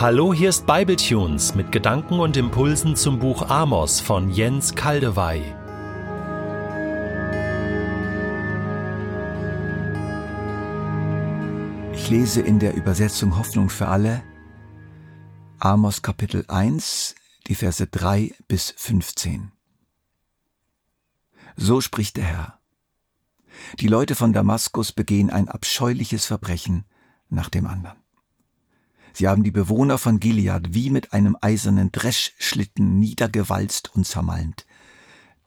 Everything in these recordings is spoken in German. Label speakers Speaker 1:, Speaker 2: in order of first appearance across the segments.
Speaker 1: Hallo, hier ist Bibletunes mit Gedanken und Impulsen zum Buch Amos von Jens Kaldewey.
Speaker 2: Ich lese in der Übersetzung Hoffnung für alle Amos Kapitel 1, die Verse 3 bis 15. So spricht der Herr. Die Leute von Damaskus begehen ein abscheuliches Verbrechen nach dem anderen. Sie haben die Bewohner von Gilead wie mit einem eisernen Dreschschlitten niedergewalzt und zermalmt.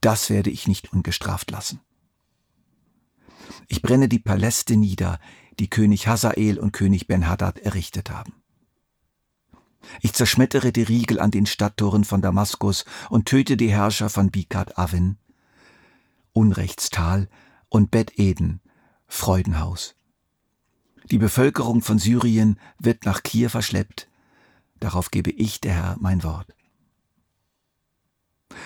Speaker 2: Das werde ich nicht ungestraft lassen. Ich brenne die Paläste nieder, die König Hazael und König Ben-Hadad errichtet haben. Ich zerschmettere die Riegel an den Stadttoren von Damaskus und töte die Herrscher von Bikat Avin, Unrechtstal und Bet Eden, Freudenhaus. Die Bevölkerung von Syrien wird nach Kir verschleppt. Darauf gebe ich, der Herr, mein Wort.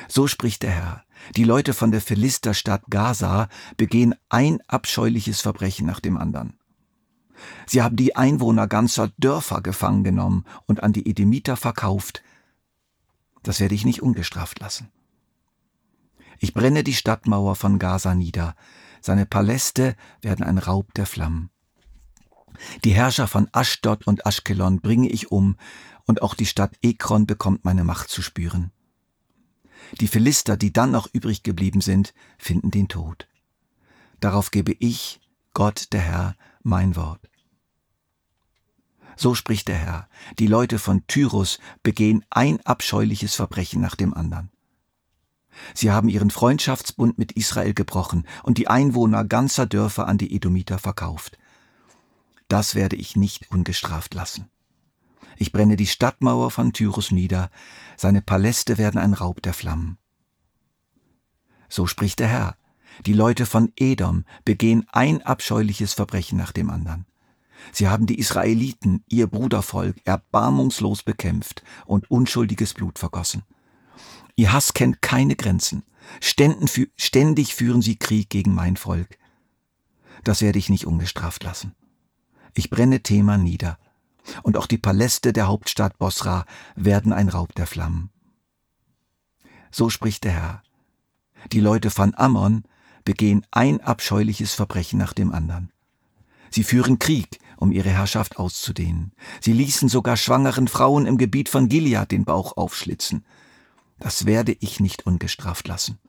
Speaker 2: So spricht der Herr. Die Leute von der Philisterstadt Gaza begehen ein abscheuliches Verbrechen nach dem anderen. Sie haben die Einwohner ganzer Dörfer gefangen genommen und an die Edomiter verkauft. Das werde ich nicht ungestraft lassen. Ich brenne die Stadtmauer von Gaza nieder. Seine Paläste werden ein Raub der Flammen. Die Herrscher von Aschdod und Aschkelon bringe ich um, und auch die Stadt Ekron bekommt meine Macht zu spüren. Die Philister, die dann noch übrig geblieben sind, finden den Tod. Darauf gebe ich, Gott der Herr, mein Wort. So spricht der Herr, die Leute von Tyrus begehen ein abscheuliches Verbrechen nach dem anderen. Sie haben ihren Freundschaftsbund mit Israel gebrochen und die Einwohner ganzer Dörfer an die Edomiter verkauft. Das werde ich nicht ungestraft lassen. Ich brenne die Stadtmauer von Tyrus nieder, seine Paläste werden ein Raub der Flammen. So spricht der Herr, die Leute von Edom begehen ein abscheuliches Verbrechen nach dem anderen. Sie haben die Israeliten, ihr Brudervolk, erbarmungslos bekämpft und unschuldiges Blut vergossen. Ihr Hass kennt keine Grenzen. Ständig führen sie Krieg gegen mein Volk. Das werde ich nicht ungestraft lassen. Ich brenne Thema nieder, und auch die Paläste der Hauptstadt Bosra werden ein Raub der Flammen. So spricht der Herr. Die Leute von Ammon begehen ein abscheuliches Verbrechen nach dem anderen. Sie führen Krieg, um ihre Herrschaft auszudehnen. Sie ließen sogar schwangeren Frauen im Gebiet von Gilead den Bauch aufschlitzen. Das werde ich nicht ungestraft lassen.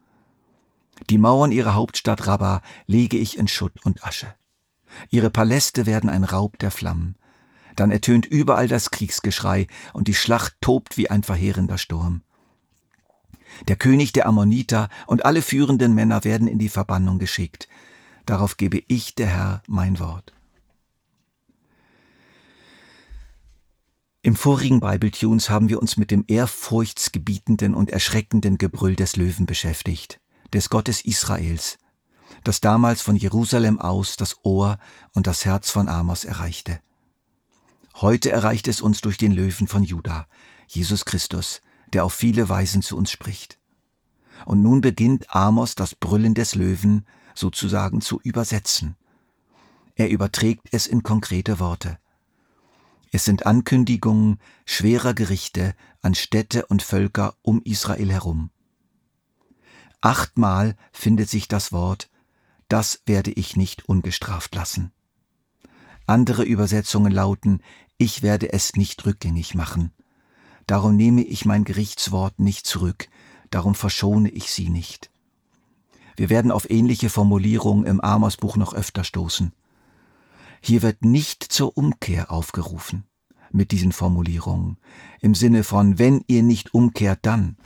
Speaker 2: Die Mauern ihrer Hauptstadt Rabba lege ich in Schutt und Asche. Ihre Paläste werden ein Raub der Flammen. Dann ertönt überall das Kriegsgeschrei und die Schlacht tobt wie ein verheerender Sturm. Der König der Ammoniter und alle führenden Männer werden in die Verbannung geschickt. Darauf gebe ich, der Herr, mein Wort. Im vorigen Bible Tunes haben wir uns mit dem ehrfurchtsgebietenden und erschreckenden Gebrüll des Löwen beschäftigt, des Gottes Israels, das damals von Jerusalem aus das Ohr und das Herz von Amos erreichte. Heute erreicht es uns durch den Löwen von Juda, Jesus Christus, der auf viele Weisen zu uns spricht. Und nun beginnt Amos das Brüllen des Löwen sozusagen zu übersetzen. Er überträgt es in konkrete Worte. Es sind Ankündigungen schwerer Gerichte an Städte und Völker um Israel herum. Achtmal findet sich das Wort das werde ich nicht ungestraft lassen. Andere Übersetzungen lauten, ich werde es nicht rückgängig machen. Darum nehme ich mein Gerichtswort nicht zurück, darum verschone ich sie nicht. Wir werden auf ähnliche Formulierungen im Amos-Buch noch öfter stoßen. Hier wird nicht zur Umkehr aufgerufen mit diesen Formulierungen, im Sinne von wenn ihr nicht umkehrt, dann.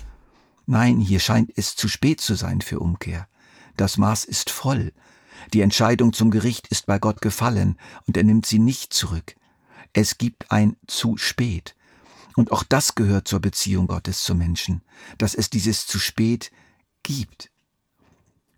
Speaker 2: Nein, hier scheint es zu spät zu sein für Umkehr. Das Maß ist voll. Die Entscheidung zum Gericht ist bei Gott gefallen und er nimmt sie nicht zurück. Es gibt ein zu spät. Und auch das gehört zur Beziehung Gottes zum Menschen, dass es dieses zu spät gibt.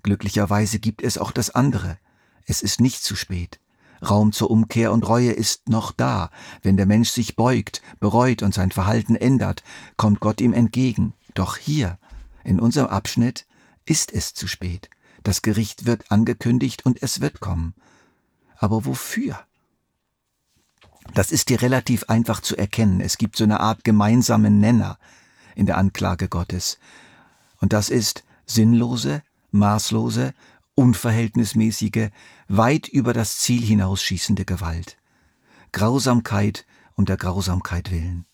Speaker 2: Glücklicherweise gibt es auch das andere. Es ist nicht zu spät. Raum zur Umkehr und Reue ist noch da. Wenn der Mensch sich beugt, bereut und sein Verhalten ändert, kommt Gott ihm entgegen. Doch hier, in unserem Abschnitt, ist es zu spät. Das Gericht wird angekündigt und es wird kommen. Aber wofür? Das ist dir relativ einfach zu erkennen. Es gibt so eine Art gemeinsamen Nenner in der Anklage Gottes. Und das ist sinnlose, maßlose, unverhältnismäßige, weit über das Ziel hinausschießende Gewalt. Grausamkeit um der Grausamkeit willen.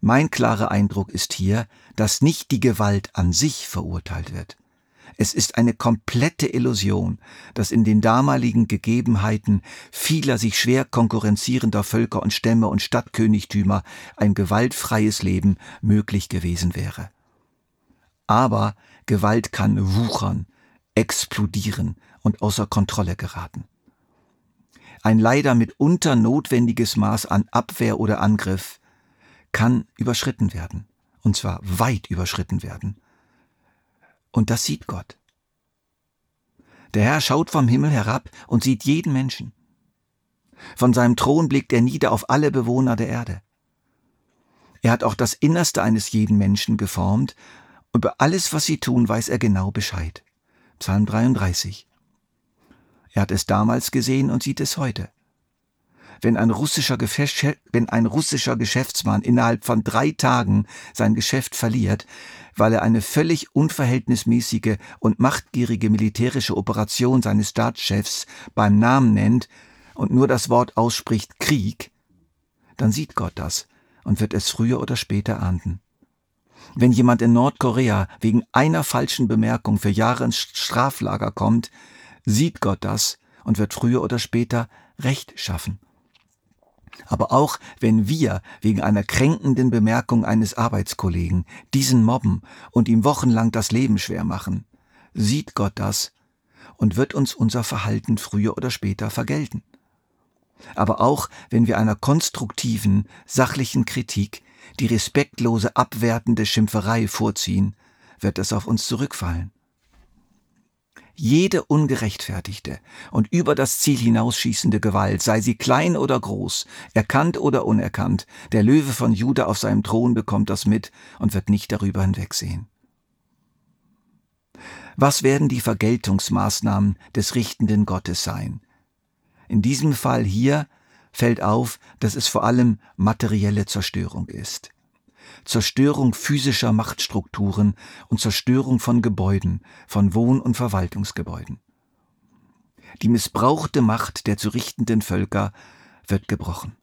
Speaker 2: Mein klarer Eindruck ist hier, dass nicht die Gewalt an sich verurteilt wird. Es ist eine komplette Illusion, dass in den damaligen Gegebenheiten vieler sich schwer konkurrenzierender Völker und Stämme und Stadtkönigtümer ein gewaltfreies Leben möglich gewesen wäre. Aber Gewalt kann wuchern, explodieren und außer Kontrolle geraten. Ein leider mitunter notwendiges Maß an Abwehr oder Angriff kann überschritten werden, und zwar weit überschritten werden. Und das sieht Gott. Der Herr schaut vom Himmel herab und sieht jeden Menschen. Von seinem Thron blickt er nieder auf alle Bewohner der Erde. Er hat auch das Innerste eines jeden Menschen geformt, über alles, was sie tun, weiß er genau Bescheid. Psalm 33. Er hat es damals gesehen und sieht es heute wenn ein russischer, wenn ein russischer Geschäftsmann innerhalb von drei Tagen sein Geschäft verliert, weil er eine völlig unverhältnismäßige und machtgierige militärische Operation seines Staatschefs beim Namen nennt und nur das Wort ausspricht Krieg, dann sieht Gott das und wird es früher oder später ahnden. Wenn jemand in Nordkorea wegen einer falschen Bemerkung für Jahre ins Straflager kommt, sieht Gott das und wird früher oder später Recht schaffen. Aber auch wenn wir wegen einer kränkenden Bemerkung eines Arbeitskollegen diesen mobben und ihm wochenlang das Leben schwer machen, sieht Gott das und wird uns unser Verhalten früher oder später vergelten. Aber auch wenn wir einer konstruktiven, sachlichen Kritik die respektlose, abwertende Schimpferei vorziehen, wird es auf uns zurückfallen. Jede ungerechtfertigte und über das Ziel hinausschießende Gewalt, sei sie klein oder groß, erkannt oder unerkannt, der Löwe von Juda auf seinem Thron bekommt das mit und wird nicht darüber hinwegsehen. Was werden die Vergeltungsmaßnahmen des richtenden Gottes sein? In diesem Fall hier fällt auf, dass es vor allem materielle Zerstörung ist. Zerstörung physischer Machtstrukturen und Zerstörung von Gebäuden, von Wohn- und Verwaltungsgebäuden. Die missbrauchte Macht der zu richtenden Völker wird gebrochen.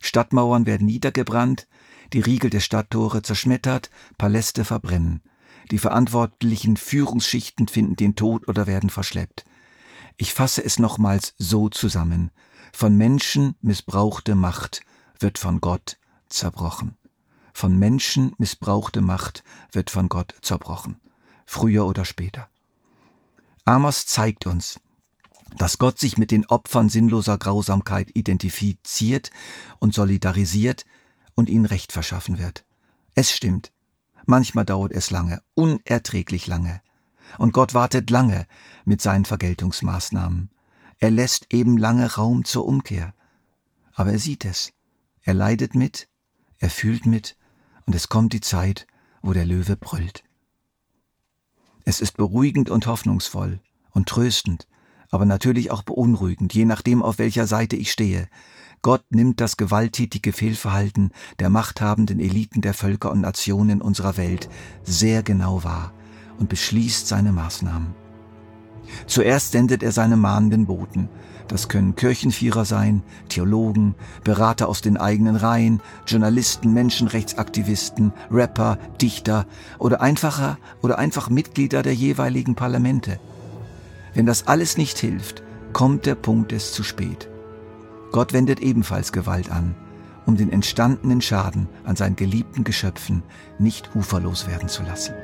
Speaker 2: Stadtmauern werden niedergebrannt, die Riegel der Stadttore zerschmettert, Paläste verbrennen. Die verantwortlichen Führungsschichten finden den Tod oder werden verschleppt. Ich fasse es nochmals so zusammen. Von Menschen missbrauchte Macht wird von Gott zerbrochen von Menschen missbrauchte Macht wird von Gott zerbrochen, früher oder später. Amos zeigt uns, dass Gott sich mit den Opfern sinnloser Grausamkeit identifiziert und solidarisiert und ihnen Recht verschaffen wird. Es stimmt, manchmal dauert es lange, unerträglich lange. Und Gott wartet lange mit seinen Vergeltungsmaßnahmen. Er lässt eben lange Raum zur Umkehr. Aber er sieht es. Er leidet mit, er fühlt mit und es kommt die Zeit, wo der Löwe brüllt. Es ist beruhigend und hoffnungsvoll und tröstend, aber natürlich auch beunruhigend, je nachdem, auf welcher Seite ich stehe. Gott nimmt das gewalttätige Fehlverhalten der machthabenden Eliten der Völker und Nationen unserer Welt sehr genau wahr und beschließt seine Maßnahmen. Zuerst sendet er seine mahnenden Boten, das können Kirchenvierer sein, Theologen, Berater aus den eigenen Reihen, Journalisten, Menschenrechtsaktivisten, Rapper, Dichter oder einfacher oder einfach Mitglieder der jeweiligen Parlamente. Wenn das alles nicht hilft, kommt der Punkt es zu spät. Gott wendet ebenfalls Gewalt an, um den entstandenen Schaden an seinen geliebten Geschöpfen nicht uferlos werden zu lassen.